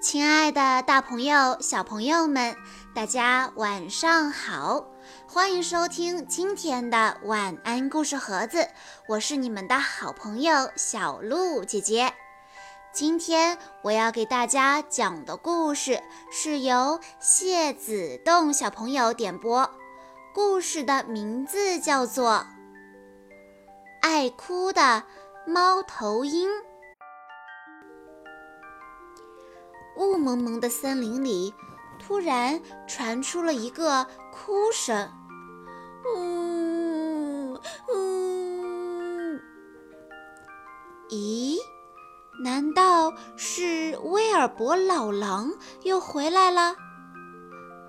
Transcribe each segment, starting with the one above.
亲爱的，大朋友、小朋友们，大家晚上好！欢迎收听今天的晚安故事盒子，我是你们的好朋友小鹿姐姐。今天我要给大家讲的故事是由谢子栋小朋友点播，故事的名字叫做《爱哭的猫头鹰》。雾蒙蒙的森林里，突然传出了一个哭声：“呜呜！”咦，难道是威尔伯老狼又回来了？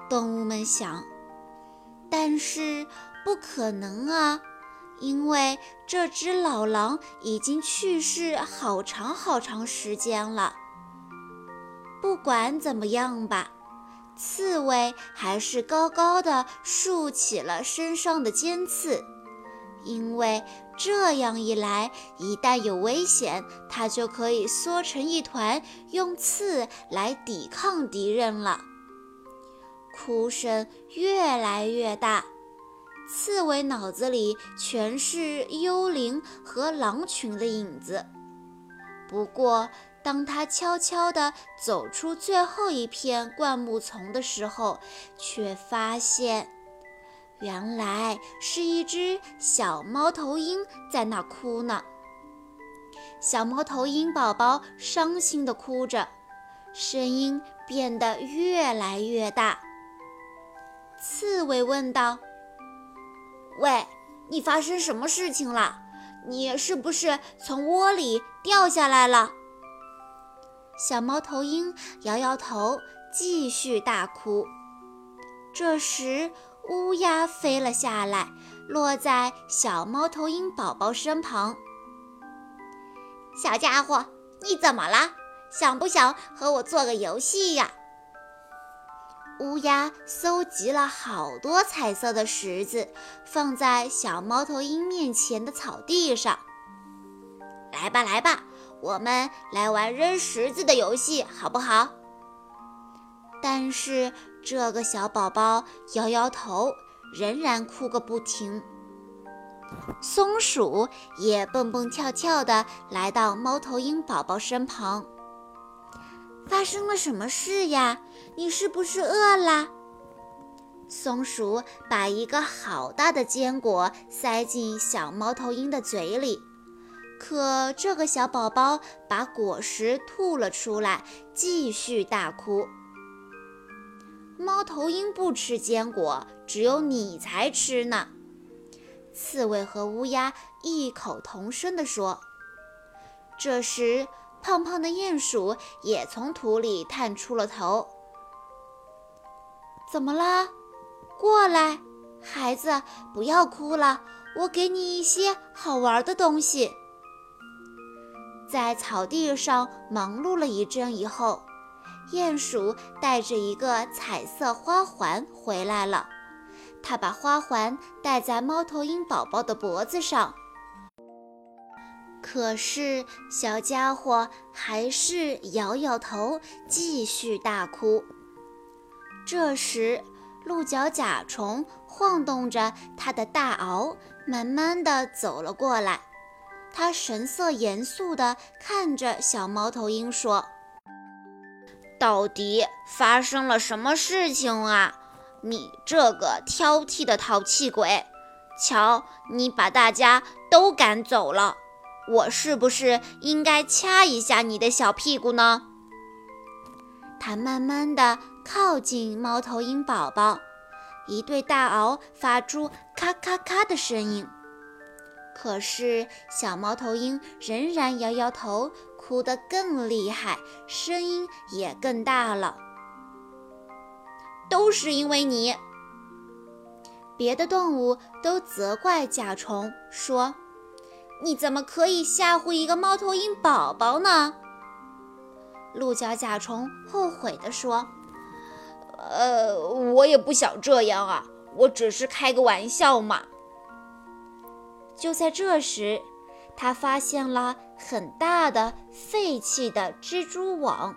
动物们想。但是不可能啊，因为这只老狼已经去世好长好长时间了。不管怎么样吧，刺猬还是高高的竖起了身上的尖刺，因为这样一来，一旦有危险，它就可以缩成一团，用刺来抵抗敌人了。哭声越来越大，刺猬脑子里全是幽灵和狼群的影子。不过，当他悄悄地走出最后一片灌木丛的时候，却发现，原来是一只小猫头鹰在那哭呢。小猫头鹰宝宝伤心地哭着，声音变得越来越大。刺猬问道：“喂，你发生什么事情了？你是不是从窝里掉下来了？”小猫头鹰摇摇头，继续大哭。这时，乌鸦飞了下来，落在小猫头鹰宝宝身旁。小家伙，你怎么了？想不想和我做个游戏呀？乌鸦搜集了好多彩色的石子，放在小猫头鹰面前的草地上。来吧，来吧。我们来玩扔石子的游戏，好不好？但是这个小宝宝摇摇头，仍然哭个不停。松鼠也蹦蹦跳跳地来到猫头鹰宝宝身旁。发生了什么事呀？你是不是饿了？松鼠把一个好大的坚果塞进小猫头鹰的嘴里。可这个小宝宝把果实吐了出来，继续大哭。猫头鹰不吃坚果，只有你才吃呢。刺猬和乌鸦异口同声地说。这时，胖胖的鼹鼠也从土里探出了头。怎么了？过来，孩子，不要哭了，我给你一些好玩的东西。在草地上忙碌了一阵以后，鼹鼠带着一个彩色花环回来了。它把花环戴在猫头鹰宝宝的脖子上，可是小家伙还是摇摇头，继续大哭。这时，鹿角甲虫晃动着它的大螯，慢慢地走了过来。他神色严肃地看着小猫头鹰说：“到底发生了什么事情啊？你这个挑剔的淘气鬼！瞧，你把大家都赶走了，我是不是应该掐一下你的小屁股呢？”他慢慢地靠近猫头鹰宝宝，一对大螯发出咔咔咔的声音。可是小猫头鹰仍然摇摇头，哭得更厉害，声音也更大了。都是因为你！别的动物都责怪甲虫，说：“你怎么可以吓唬一个猫头鹰宝宝呢？”鹿角甲虫后悔地说：“呃，我也不想这样啊，我只是开个玩笑嘛。”就在这时，他发现了很大的废弃的蜘蛛网，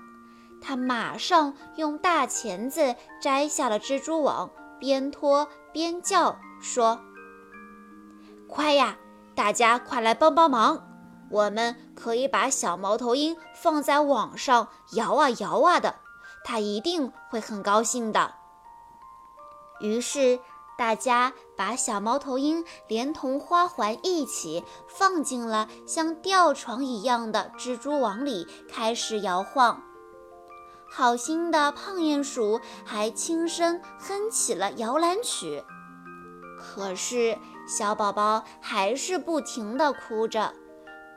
他马上用大钳子摘下了蜘蛛网，边拖边叫说：“快呀，大家快来帮帮忙！我们可以把小猫头鹰放在网上摇啊摇啊的，它一定会很高兴的。”于是。大家把小猫头鹰连同花环一起放进了像吊床一样的蜘蛛网里，开始摇晃。好心的胖鼹鼠还轻声哼起了摇篮曲。可是小宝宝还是不停地哭着，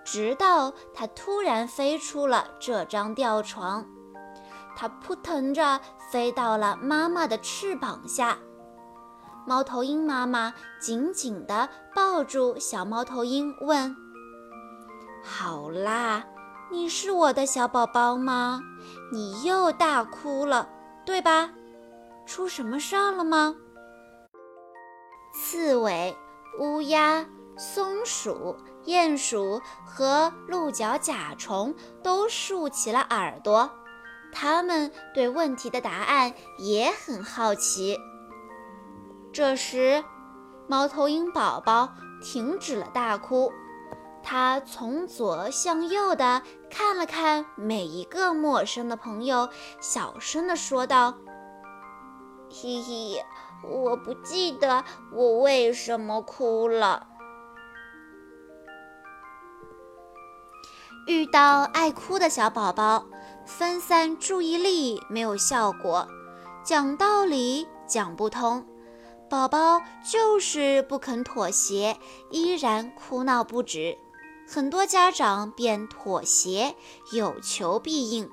直到它突然飞出了这张吊床，它扑腾着飞到了妈妈的翅膀下。猫头鹰妈妈紧紧地抱住小猫头鹰，问：“好啦，你是我的小宝宝吗？你又大哭了，对吧？出什么事儿了吗？”刺猬、乌鸦、松鼠、鼹鼠和鹿角甲虫都竖起了耳朵，它们对问题的答案也很好奇。这时，猫头鹰宝宝停止了大哭，它从左向右的看了看每一个陌生的朋友，小声的说道：“嘿嘿，我不记得我为什么哭了。遇到爱哭的小宝宝，分散注意力没有效果，讲道理讲不通。”宝宝就是不肯妥协，依然哭闹不止。很多家长便妥协，有求必应，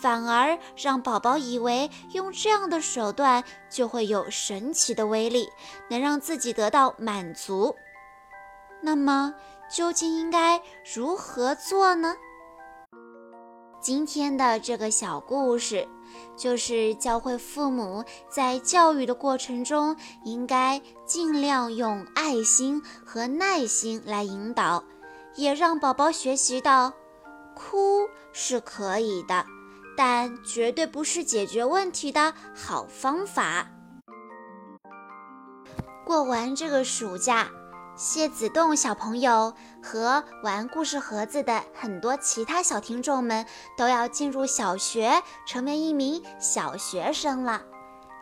反而让宝宝以为用这样的手段就会有神奇的威力，能让自己得到满足。那么，究竟应该如何做呢？今天的这个小故事。就是教会父母在教育的过程中，应该尽量用爱心和耐心来引导，也让宝宝学习到，哭是可以的，但绝对不是解决问题的好方法。过完这个暑假。谢子栋小朋友和玩故事盒子的很多其他小听众们都要进入小学，成为一名小学生了。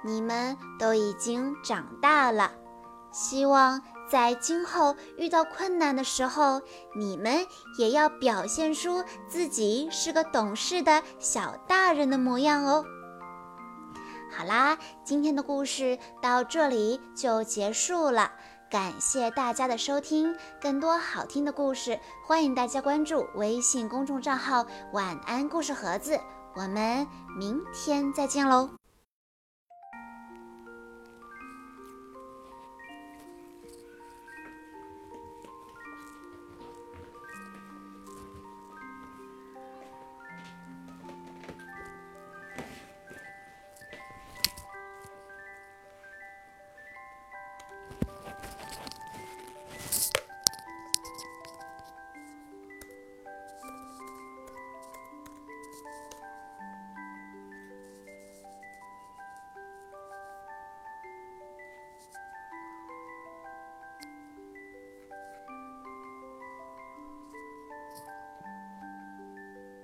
你们都已经长大了，希望在今后遇到困难的时候，你们也要表现出自己是个懂事的小大人的模样哦。好啦，今天的故事到这里就结束了。感谢大家的收听，更多好听的故事，欢迎大家关注微信公众账号“晚安故事盒子”。我们明天再见喽！